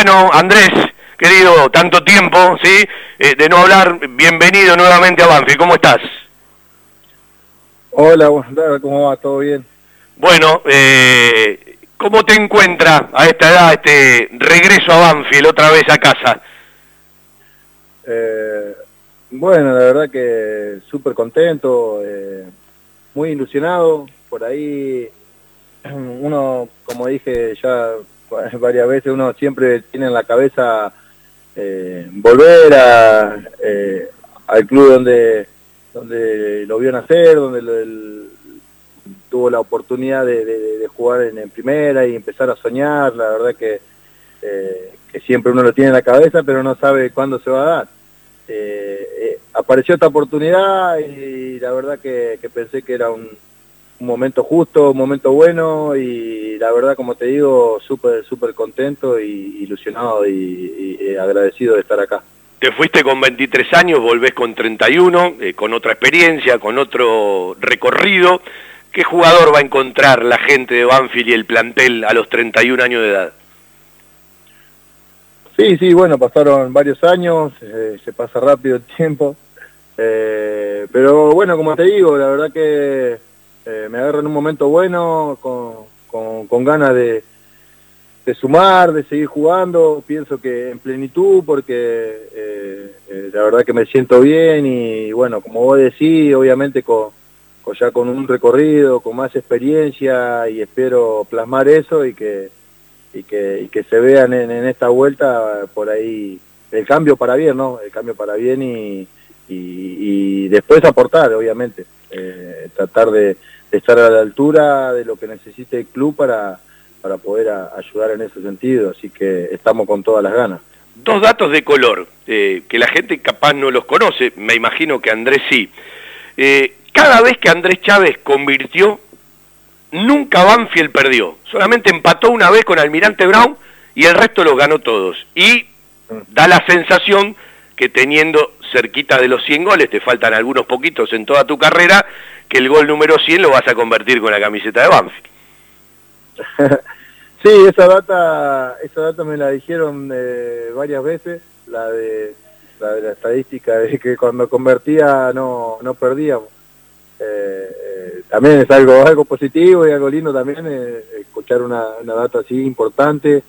Bueno, Andrés, querido, tanto tiempo, ¿sí? Eh, de no hablar, bienvenido nuevamente a Banfield, ¿cómo estás? Hola, ¿cómo va? ¿Todo bien? Bueno, eh, ¿cómo te encuentra a esta edad este regreso a Banfield, otra vez a casa? Eh, bueno, la verdad que súper contento, eh, muy ilusionado, por ahí uno, como dije ya varias veces, uno siempre tiene en la cabeza eh, volver a, eh, al club donde, donde lo vio nacer, donde tuvo la oportunidad de, jugar en, primera y empezar a soñar, la verdad que, eh, que siempre uno lo tiene en la cabeza, pero no sabe cuándo se va a dar. apareció esta oportunidad y la verdad que pensé que era un, un momento justo, un momento bueno y la verdad, como te digo, súper, súper contento y ilusionado y, agradecido de estar acá. Te fuiste con 23 años, volvés con 31, eh, con otra experiencia, con otro recorrido. ¿Qué jugador va a encontrar la gente de Banfield y el plantel a los 31 años de edad? Sí, sí, bueno, pasaron varios años, eh, se pasa rápido el tiempo. Eh, pero bueno, como te digo, la verdad que eh, me agarro en un momento bueno, con, con, ganas de, de, sumar, de seguir jugando, pienso que en plenitud, porque eh, eh, la verdad que me siento bien y bueno, como vos decís, obviamente con, ya con un recorrido, con más experiencia y espero plasmar eso y que, y que, que se vean en, esta vuelta por ahí el cambio para bien, ¿no? El cambio para bien y, y, después aportar, obviamente, tratar de, estar a la altura de lo que necesite el club para, para poder ayudar en ese sentido, así que estamos con todas las ganas. Dos datos de color, eh, que la gente capaz no los conoce, me imagino que Andrés sí. Eh, cada vez que Andrés Chávez convirtió, nunca Banfield perdió, solamente empató una vez con Almirante Brown y el resto los ganó todos. Y da la sensación que teniendo cerquita de los 100 goles, te faltan algunos poquitos en toda tu carrera, que el gol número 100 lo vas a convertir con la camiseta de Banfield. sí, esa data, esa data me la dijeron eh, varias veces, la de, la de la estadística de que cuando convertía no, no perdíamos. Eh, eh, también es algo, algo positivo y algo lindo también escuchar una, una data así importante.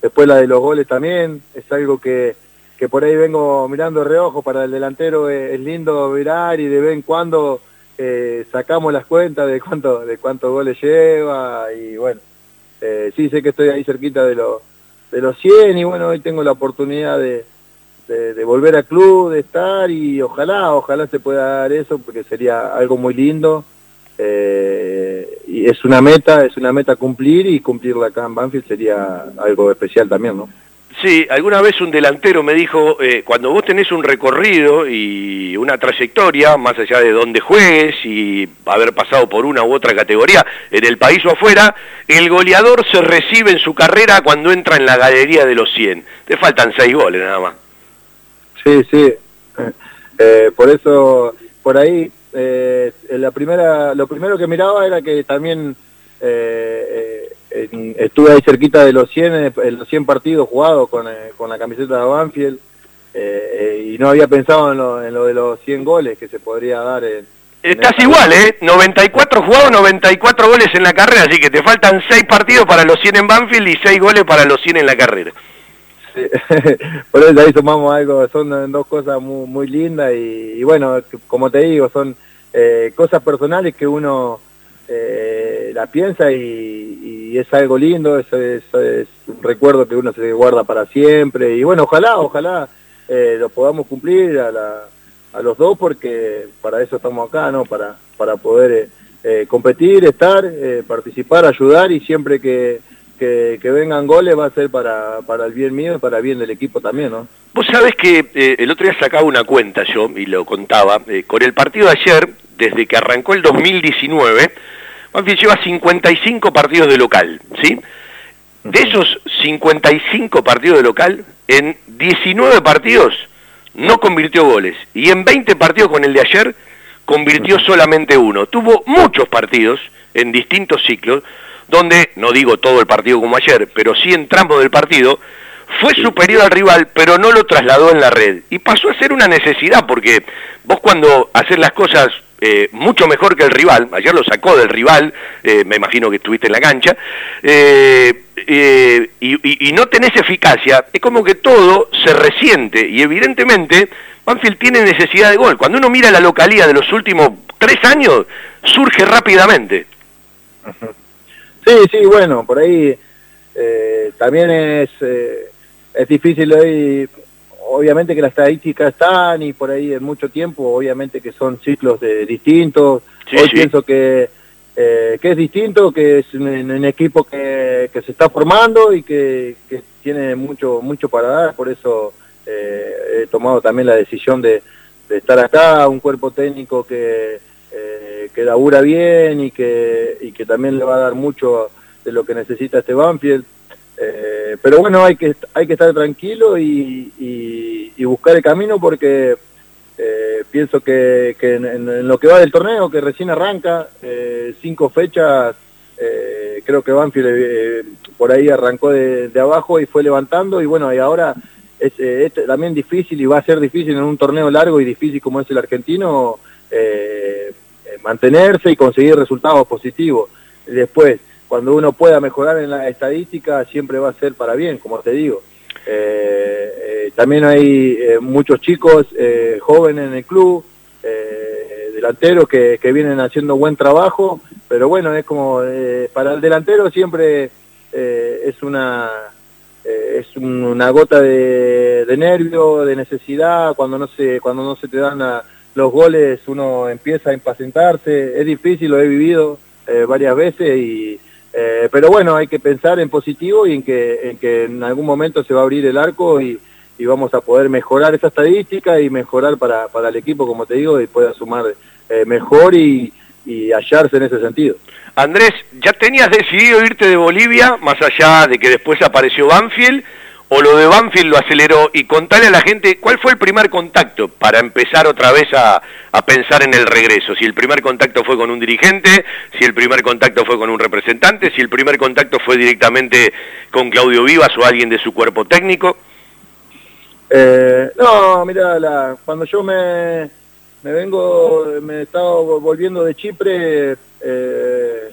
Después la de los goles también, es algo que, que por ahí vengo mirando reojo para el delantero, es lindo mirar y de vez en cuando eh, sacamos las cuentas de cuánto de cuántos goles lleva y bueno, eh, sí sé que estoy ahí cerquita de, los de los 100 y bueno, hoy tengo la oportunidad de, de, volver al club, de estar y ojalá, ojalá se pueda dar eso porque sería algo muy lindo. Eh, y es una meta, es una meta cumplir y cumplirla acá en Banfield sería algo especial también, ¿no? Sí, alguna vez un delantero me dijo, eh, cuando vos tenés un recorrido y una trayectoria, más allá de dónde juegues y haber pasado por una u otra categoría en el país o afuera, el goleador se recibe en su carrera cuando entra en la galería de los 100. Te faltan seis goles nada más. Sí, sí. Eh, por eso, por ahí, eh, la primera, lo primero que miraba era que también estuve ahí cerquita de los 100, en los 100 partidos jugados con, eh, con la camiseta de Banfield eh, eh, y no había pensado en lo, en lo, de los 100 goles que se podría dar. En, Estás igual, ¿eh? 94 jugados, 94 goles en la carrera, así que te faltan 6 partidos para los 100 en Banfield y 6 goles para los 100 en la carrera. Sí. Por eso ahí sumamos algo, son dos cosas muy, muy lindas y, y bueno, como te digo, son cosas personales que uno la piensa y, es algo lindo, es, es, un recuerdo que uno se guarda para siempre y bueno, ojalá, ojalá eh, lo podamos cumplir a, la, a los dos porque para eso estamos acá, ¿no? Para, para poder eh, eh, competir, estar, participar, ayudar y siempre que, que, vengan goles va a ser para, para el bien mío y para el bien del equipo también, ¿no? Vos sabés que el otro día sacaba una cuenta yo y lo contaba, con el partido de ayer, desde que arrancó el 2019, Banfield lleva 55 partidos de local, ¿sí? De esos 55 partidos de local, en 19 partidos no convirtió goles. Y en 20 partidos con el de ayer, convirtió solamente uno. Tuvo muchos partidos en distintos ciclos, donde, no digo todo el partido como ayer, pero sí en tramos del partido, fue superior al rival, pero no lo trasladó en la red. Y pasó a ser una necesidad, porque vos cuando haces las cosas eh, mucho mejor que el rival, ayer lo sacó del rival, eh, me imagino que estuviste en la cancha, eh, y, y, no tenés eficacia, es como que todo se resiente, y evidentemente Banfield tiene necesidad de gol. Cuando uno mira la localía de los últimos tres años, surge rápidamente. Sí, sí, bueno, por ahí también es, es difícil hoy obviamente que las estadísticas están y por ahí en mucho tiempo, obviamente que son ciclos de, distintos. Hoy pienso que, eh, que es distinto, que es un, equipo que, que, se está formando y que, que, tiene mucho, mucho para dar, por eso eh, he tomado también la decisión de, de, estar acá, un cuerpo técnico que, eh, que labura bien y que, y que también le va a dar mucho de lo que necesita este Banfield. Eh, pero bueno, hay que, hay que estar tranquilo y, buscar el camino porque eh, pienso que, en, lo que va del torneo, que recién arranca, eh, cinco fechas, creo que Banfield por ahí arrancó de, abajo y fue levantando y bueno, y ahora es, también difícil y va a ser difícil en un torneo largo y difícil como es el argentino mantenerse y conseguir resultados positivos. Después, cuando uno pueda mejorar en la estadística siempre va a ser para bien, como te digo. Eh, eh, también hay eh, muchos chicos jóvenes en el club, delanteros que, que, vienen haciendo buen trabajo, pero bueno, es como para el delantero siempre es una es una gota de, de, nervio, de necesidad, cuando no se cuando no se te dan los goles uno empieza a impacientarse, es difícil, lo he vivido varias veces y eh, pero bueno, hay que pensar en positivo y en que, en que en algún momento se va a abrir el arco y, vamos a poder mejorar esa estadística y mejorar para, para el equipo, como te digo, y pueda sumar eh, mejor y, y hallarse en ese sentido. Andrés, ¿ya tenías decidido irte de Bolivia, más allá de que después apareció Banfield? O lo de Banfield lo aceleró y contale a la gente cuál fue el primer contacto para empezar otra vez a, pensar en el regreso. Si el primer contacto fue con un dirigente, si el primer contacto fue con un representante, si el primer contacto fue directamente con Claudio Vivas o alguien de su cuerpo técnico. Eh, no, mira, cuando yo me, me vengo, me estaba volviendo de Chipre, eh,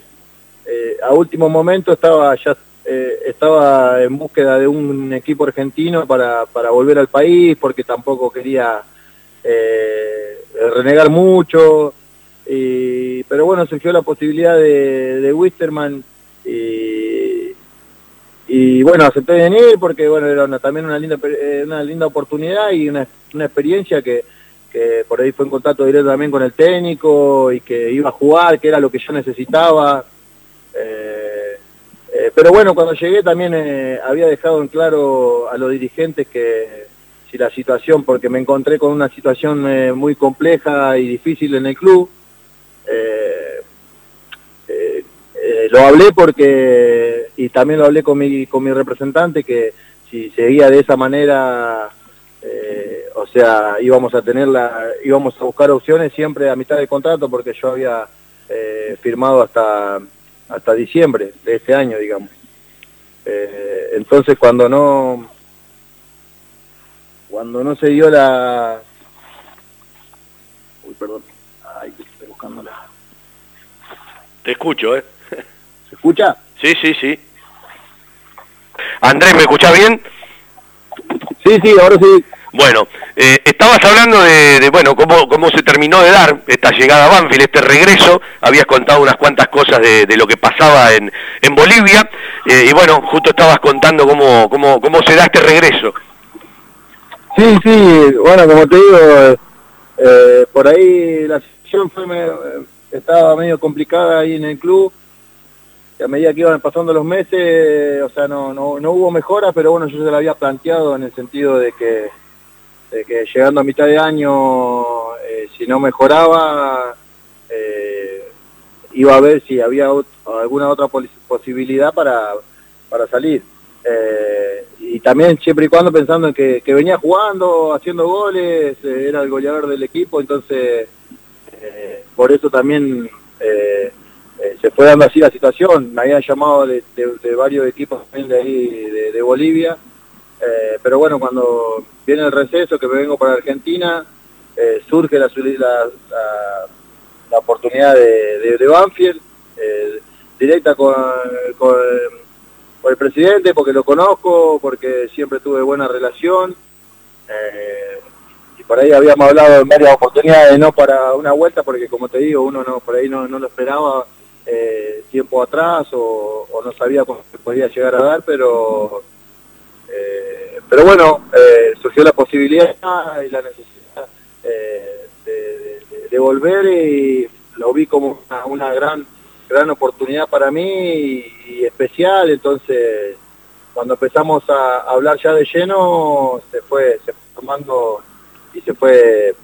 eh, a último momento estaba ya eh, estaba en búsqueda de un equipo argentino para, para volver al país porque tampoco quería eh, renegar mucho. Pero bueno, surgió la posibilidad de, de Wisterman y, bueno, acepté venir porque bueno, era también una linda, eh, una linda oportunidad y una, una experiencia que, que por ahí fue en contacto directo también con el técnico y que iba a jugar, que era lo que yo necesitaba. Pero bueno, cuando llegué también eh, había dejado en claro a los dirigentes que si la situación, porque me encontré con una situación eh, muy compleja y difícil en el club, lo hablé porque, y también lo hablé con mi, con mi representante, que si seguía de esa manera, o sea, íbamos a tener la, íbamos a buscar opciones siempre a mitad del contrato, porque yo había firmado hasta hasta diciembre de este año, digamos. Eh, entonces cuando no cuando no se dio la uy perdón ay estoy buscándola. Te escucho eh se escucha sí sí sí. Andrés me escuchás bien sí sí ahora sí. Bueno, eh, estabas hablando de, bueno, cómo, cómo se terminó de dar esta llegada a Banfield, este regreso, habías contado unas cuantas cosas de, lo que pasaba en, en Bolivia, eh, y bueno, justo estabas contando cómo, cómo, cómo se da este regreso. Sí, sí, bueno, como te digo, eh, por ahí la situación fue, estaba medio complicada ahí en el club, a medida que iban pasando los meses, o sea, no, no, no hubo mejora, pero bueno, yo se lo había planteado en el sentido de que de que llegando a mitad de año, eh, si no mejoraba, eh, iba a ver si había alguna otra posibilidad para, para salir. Eh, y también siempre y cuando pensando en que, venía jugando, haciendo goles, era el goleador del equipo, entonces por eso también se fue dando así la situación. Me habían llamado de, varios equipos de ahí de Bolivia Eh, pero bueno, cuando viene el receso, que me vengo para Argentina, eh, surge la, la, la, oportunidad de, de, Banfield, eh, directa con, con, el presidente, porque lo conozco, porque siempre tuve buena relación. y por ahí habíamos hablado en varias oportunidades, no para una vuelta, porque como te digo, uno no por ahí no, no lo esperaba tiempo atrás o, no sabía cómo podía llegar a dar, pero pero bueno, eh, surgió la posibilidad y la necesidad eh, de, volver y lo vi como una, gran gran oportunidad para mí y, especial, entonces cuando empezamos a, hablar ya de lleno se fue, se tomando y se fue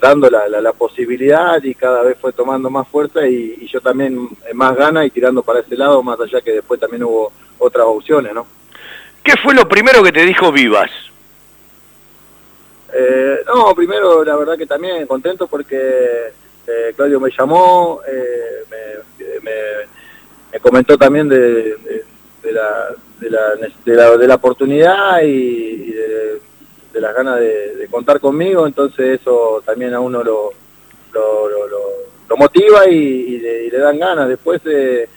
dando la, posibilidad y cada vez fue tomando más fuerza y, y yo también más gana y tirando para ese lado, más allá que después también hubo otras opciones, ¿no? ¿Qué fue lo primero que te dijo Vivas? Eh, no, primero la verdad que también contento porque eh, Claudio me llamó, eh, me, comentó también de, la, de, la, oportunidad y, de, las ganas de, contar conmigo, entonces eso también a uno lo, lo, motiva y, le, dan ganas. Después es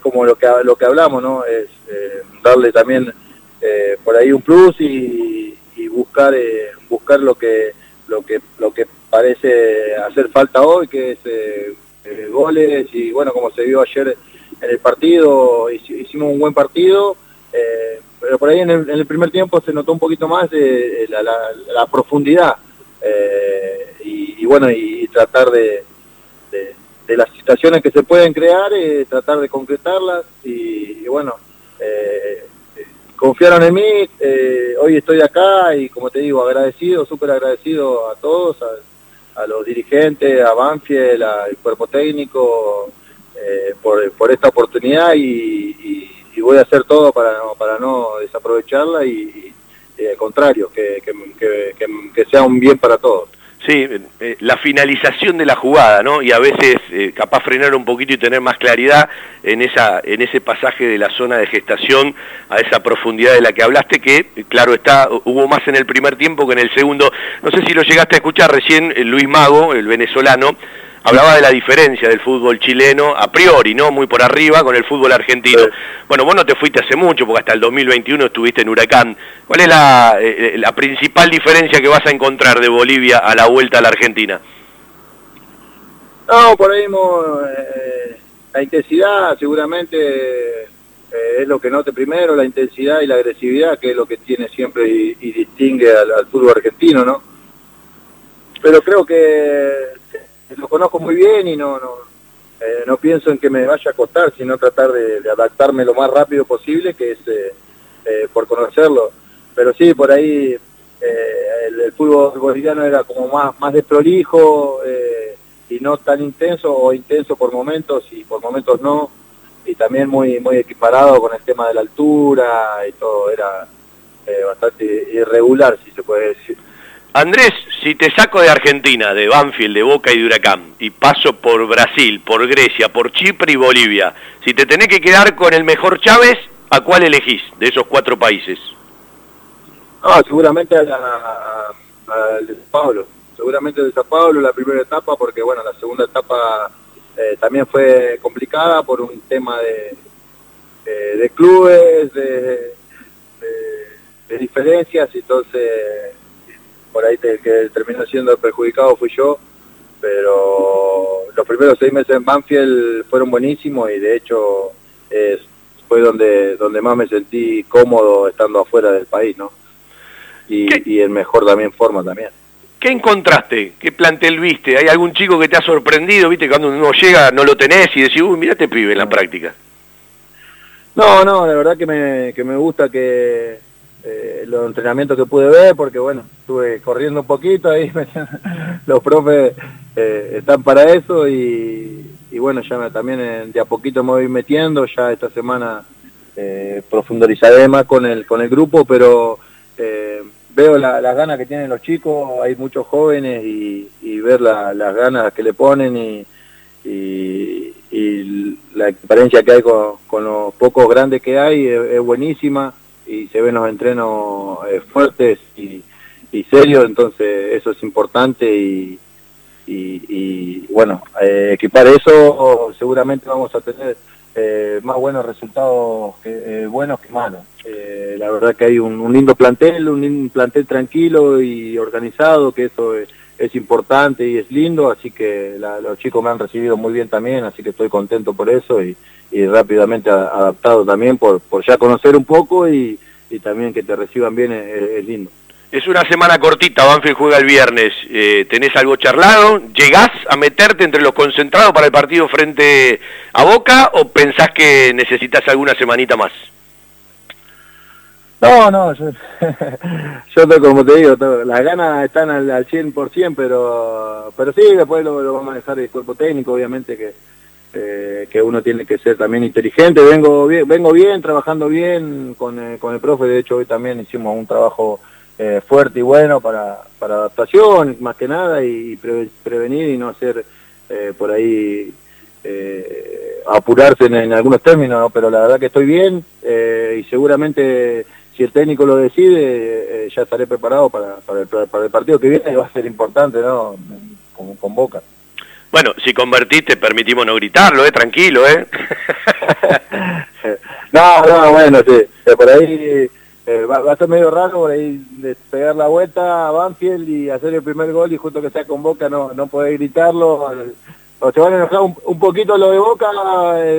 como lo que, lo que hablamos, ¿no? Darle también eh, por ahí un plus y, buscar eh, buscar lo que lo que lo que parece hacer falta hoy que es eh, goles. Y bueno como se vio ayer en el partido hicimos un buen partido pero por ahí en el, primer tiempo se notó un poquito más la, la, profundidad y, bueno y, tratar de, de, las situaciones que se pueden crear tratar de concretarlas y bueno eh, confiaron en mí, eh, hoy estoy acá y como te digo, agradecido, súper agradecido a todos, a, los dirigentes, a Banfield, al cuerpo técnico, eh, por, esta oportunidad y, voy a hacer todo para no, para no desaprovecharla y, al contrario, que, que sea un bien para todos. Sí, eh, la finalización de la jugada, ¿no? Y a veces eh, capaz frenar un poquito y tener más claridad en, esa, en ese pasaje de la zona de gestación a esa profundidad de la que hablaste, que claro está, hubo más en el primer tiempo que en el segundo. No sé si lo llegaste a escuchar recién, eh, Luis Mago, el venezolano, hablaba de la diferencia del fútbol chileno, a priori, ¿no? Muy por arriba, con el fútbol argentino. Bueno, vos no te fuiste hace mucho, porque hasta el 2021 estuviste en Huracán. ¿Cuál es la, eh, la principal diferencia que vas a encontrar de Bolivia a la vuelta a la Argentina? No, por ahí eh, la intensidad seguramente eh, es lo que note primero, la intensidad y la agresividad, que es lo que tiene siempre y, distingue al, al, fútbol argentino, ¿no? Pero creo que lo conozco muy bien y no, no, eh, no pienso en que me vaya a costar, sino tratar de, adaptarme lo más rápido posible, que es eh, eh, por conocerlo. Pero sí, por ahí el, fútbol boliviano era como más, más desprolijo y no tan intenso o intenso por momentos y por momentos no. Y también muy, muy equiparado con el tema de la altura y todo, era bastante irregular, si se puede decir. Andrés, si te saco de Argentina, de Banfield, de Boca y de Huracán, y paso por Brasil, por Grecia, por Chipre y Bolivia, si te tenés que quedar con el mejor Chávez, ¿a cuál elegís de esos cuatro países? Ah, seguramente a, de Sao Paulo, seguramente de Sao Paulo la primera etapa, porque bueno, la segunda etapa eh, también fue complicada por un tema de, de, clubes, de, de diferencias, entonces por ahí te, que terminó siendo perjudicado fui yo, pero los primeros seis meses en Banfield fueron buenísimos y de hecho fue donde, donde más me sentí cómodo estando afuera del país, ¿no? Y, y en mejor también forma también. ¿Qué encontraste? ¿Qué plantel viste? ¿Hay algún chico que te ha sorprendido? ¿Viste? Cuando uno llega no lo tenés y decís, uy, mira te pibe en la práctica. No, no, la verdad que me, que me gusta que, eh, los entrenamientos que pude ver, porque bueno, estuve corriendo un poquito ahí, los profes eh, están para eso y, bueno, ya también eh, de a poquito me voy metiendo, ya esta semana eh, profundizaré más con el, con el grupo, pero veo las ganas que tienen los chicos, hay muchos jóvenes y, ver las ganas que le ponen y, y, la experiencia que hay con, los pocos grandes que hay es, buenísima y se ven los entrenos eh, fuertes y, serios, entonces eso es importante y, y, bueno, eh, equipar eso seguramente vamos a tener eh, más buenos resultados que, buenos que malos. la verdad que hay un, lindo plantel, un plantel tranquilo y organizado, que eso es es importante y es lindo, así que los chicos me han recibido muy bien también, así que estoy contento por eso y, rápidamente adaptado también por, por ya conocer un poco y, también que te reciban bien es, lindo. Es una semana cortita, Banfield juega el viernes, eh, ¿tenés algo charlado? ¿Llegás a meterte entre los concentrados para el partido frente a Boca o pensás que necesitas alguna semanita más? No, no, yo, yo como te digo, las ganas están al, al 100%, pero, pero sí, después lo, lo, vamos a dejar el cuerpo técnico, obviamente que, eh, que uno tiene que ser también inteligente. Vengo bien, vengo bien trabajando bien con, eh, con el profe, de hecho hoy también hicimos un trabajo eh, fuerte y bueno para, para adaptación, más que nada, y, prevenir y no hacer por ahí apurarse en, algunos términos, pero la verdad que estoy bien y seguramente si el técnico lo decide, eh, ya estaré preparado para, para, el, partido que viene, va a ser importante, ¿no? Con, Boca. Bueno, si convertiste, permitimos no gritarlo, ¿eh? Tranquilo, ¿eh? no, no, bueno, sí. Eh, por ahí eh, va, a ser medio raro por ahí pegar la vuelta a Banfield y hacer el primer gol y justo que sea con Boca no, no poder gritarlo. O se van a enojar un, poquito lo de Boca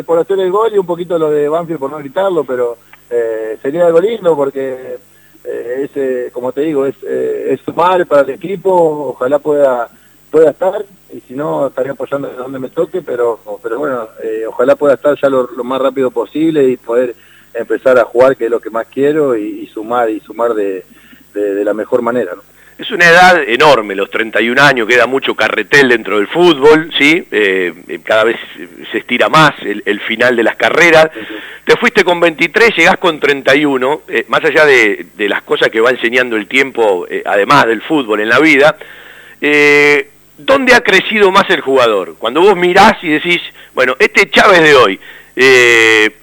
por hacer el gol y un poquito lo de Banfield por no gritarlo, pero eh, sería algo lindo porque eh, ese, como te digo, es, eh, es sumar para el equipo, ojalá pueda pueda estar, y si no estaría apoyando de donde me toque, pero, pero bueno, eh, ojalá pueda estar ya lo, más rápido posible y poder empezar a jugar, que es lo que más quiero, y, sumar, y sumar de, de, la mejor manera. Es una edad enorme, los 31 años, queda mucho carretel dentro del fútbol, ¿sí? Eh, eh, cada vez se estira más el, final de las carreras. Te fuiste con 23, llegás con 31, eh, más allá de, las cosas que va enseñando el tiempo, además del fútbol en la vida, ¿dónde ha crecido más el jugador? Cuando vos mirás y decís, bueno, este Chávez de hoy,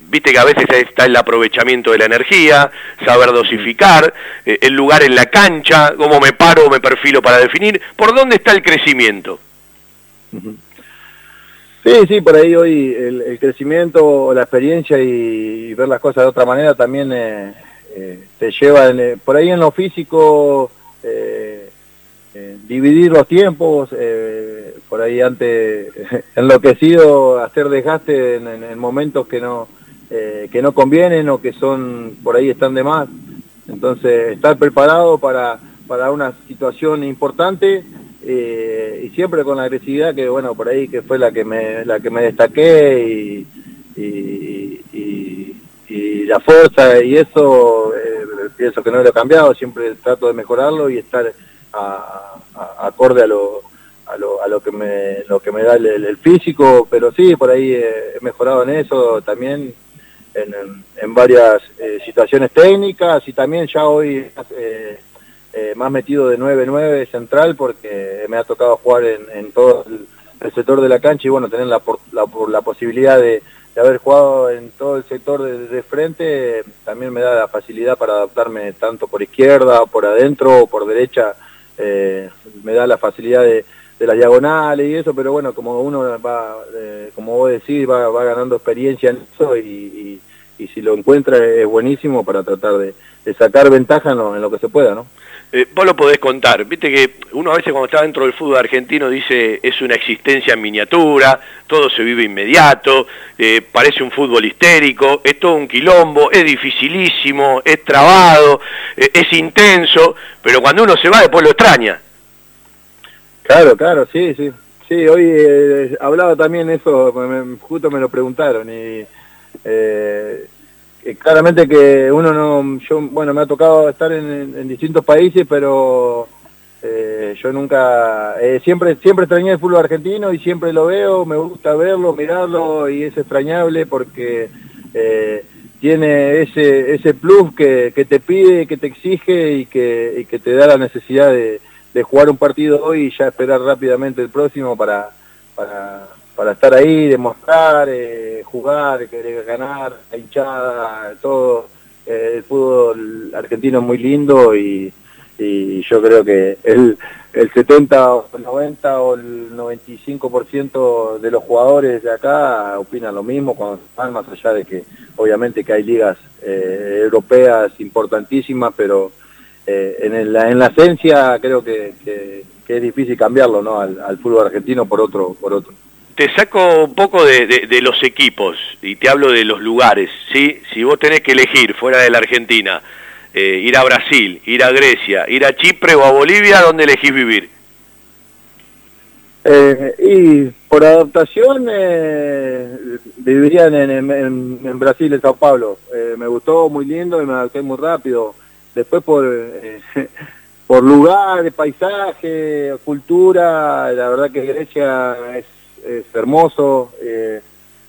viste que a veces está el aprovechamiento de la energía, saber dosificar, eh, el lugar en la cancha, cómo me paro me perfilo para definir, ¿por dónde está el crecimiento? Sí, sí, por ahí hoy el, crecimiento, la experiencia y, ver las cosas de otra manera también eh, eh, te lleva, por ahí en lo físico, dividir los tiempos, por ahí antes enloquecido, hacer desgaste en momentos que no eh, que no convienen o que son por ahí están de más. Entonces, estar preparado para, para una situación importante eh, y siempre con la agresividad que, bueno, por ahí que fue la que me, la que me destaqué y, la fuerza y eso, eh, pienso que no lo he cambiado, siempre trato de mejorarlo y estar acorde a lo, a lo, a lo que me lo que me da el, físico, pero sí, por ahí he mejorado en eso también en, varias eh, situaciones técnicas y también ya hoy eh, eh, más metido de 9-9 central porque me ha tocado jugar en, todo el, sector de la cancha y bueno, tener la, la, la posibilidad de, haber jugado en todo el sector de, frente también me da la facilidad para adaptarme tanto por izquierda, por adentro o por derecha, me da la facilidad de, de las diagonales y eso, pero bueno, como uno va, como vos decís, va, va ganando experiencia en eso y, y si lo encuentra es buenísimo para tratar de, sacar ventaja en lo, que se pueda, ¿no? Eh, vos lo podés contar, viste que uno a veces cuando está dentro del fútbol argentino dice es una existencia en miniatura, todo se vive inmediato, eh, parece un fútbol histérico, es todo un quilombo, es dificilísimo, es trabado, eh, es intenso, pero cuando uno se va después lo extraña. Claro, claro, sí, sí. Sí, hoy eh, hablaba también eso, justo me lo preguntaron y eh, claramente que uno no, yo, bueno, me ha tocado estar en, distintos países, pero eh, yo nunca, eh, siempre, siempre extrañé el fútbol argentino y siempre lo veo, me gusta verlo, mirarlo y es extrañable porque tiene ese, ese plus que, que, te pide, que te exige y que, y que te da la necesidad de, de jugar un partido hoy y ya esperar rápidamente el próximo para, para para estar ahí, demostrar, eh, jugar, querer ganar, la hinchada, todo. Eh, el fútbol argentino es muy lindo y, yo creo que el, el 70 o el 90 o el 95% de los jugadores de acá opinan lo mismo cuando van más allá de que obviamente que hay ligas eh, europeas importantísimas, pero en, la, en la esencia creo que, es difícil cambiarlo ¿no? al, al fútbol argentino por otro, por otro te saco un poco de, los equipos y te hablo de los lugares, ¿sí? Si vos tenés que elegir fuera de la Argentina, eh, ir a Brasil, ir a Grecia, ir a Chipre o a Bolivia, ¿dónde elegís vivir? Eh, y por adaptación eh, viviría en, Brasil, en Sao Paulo. me gustó muy lindo y me adapté muy rápido. Después por, por lugar, paisaje, cultura, la verdad que Grecia es hermoso eh,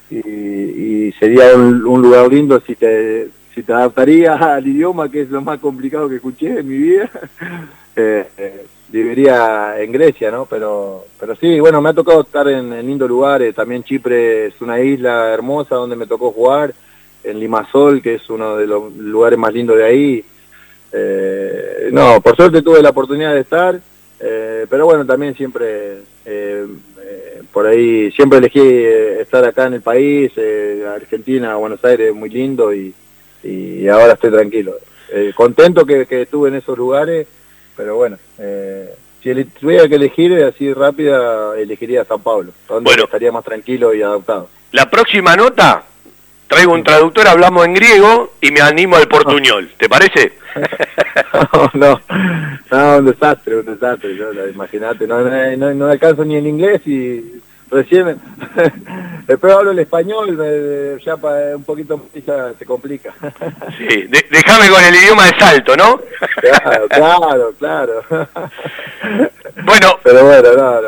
y, sería un, lugar lindo si te, si te adaptarías al idioma, que es lo más complicado que escuché en mi vida. eh, eh viviría en Grecia, ¿no? Pero, pero sí, bueno, me ha tocado estar en, lindos lugares. También Chipre es una isla hermosa donde me tocó jugar. En Limasol, que es uno de los lugares más lindos de ahí. Eh, no, por suerte tuve la oportunidad de estar. pero bueno, también siempre por ahí siempre elegí eh, estar acá en el país, eh, Argentina, Buenos Aires, muy lindo y, ahora estoy tranquilo. Eh, contento que, estuve en esos lugares, pero bueno, si tuviera que elegir así rápida, elegiría San Pablo, donde estaría más tranquilo y adaptado. La próxima nota, traigo un traductor, hablamos en griego y me animo al portuñol, ¿te parece? no, no, un desastre, un desastre, imagínate, no, no, no alcanzo ni en inglés y recién, después hablo el español, ya un poquito ya se complica. sí, déjame con el idioma de salto, ¿no? claro, claro, claro. bueno, pero bueno, no,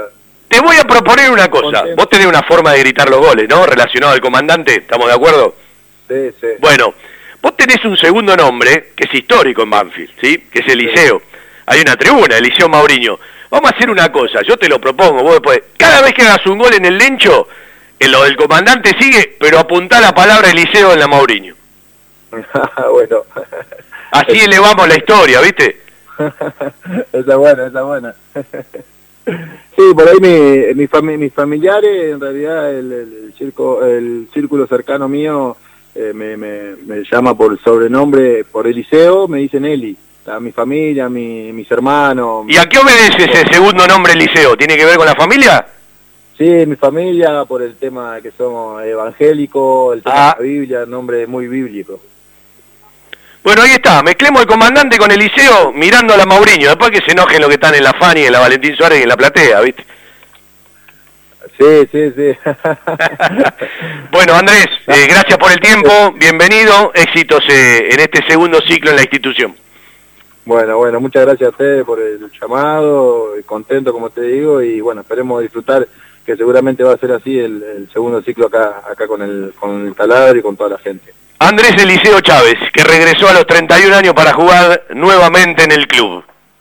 proponer una cosa. Vos tenés una forma de gritar los goles, ¿no? Relacionado al comandante, ¿estamos de acuerdo? Sí, sí. Bueno, vos tenés un segundo nombre que es histórico en Banfield, ¿sí? Que es Eliseo. Hay una tribuna, Eliseo Mauriño. Vamos a hacer una cosa, yo te lo propongo, vos después, cada vez que hagas un gol en el Lencho, en lo del comandante sigue, pero apuntá la palabra Eliseo en la Mauriño. bueno. Así elevamos la historia, ¿viste? esa buena, esa buena. sí, por ahí mi, mi mis familiares, en realidad el, el, el círculo cercano mío eh, me, me, me llama por sobrenombre, por Eliseo, me dicen Eli a mi familia, mi, mis hermanos. ¿Y a qué obedece ese segundo nombre liceo? ¿Tiene que ver con la familia? Sí, mi familia, por el tema que somos evangélicos, el tema de la ah. Biblia, nombre muy bíblico. Bueno, ahí está, mezclemos el comandante con el liceo mirando a la Mauriño, después que se enojen los que están en la Fani, en la Valentín Suárez y en la Platea, ¿viste? Sí, sí, sí. bueno, Andrés, eh, gracias por el tiempo, bienvenido, éxitos eh, en este segundo ciclo en la institución. Bueno, bueno, muchas gracias a ustedes por el llamado, contento como te digo, y bueno, esperemos disfrutar, que seguramente va a ser así el, segundo ciclo acá, acá con el, con el taladro y con toda la gente. Andrés Eliseo Chávez, que regresó a los 31 años para jugar nuevamente en el club.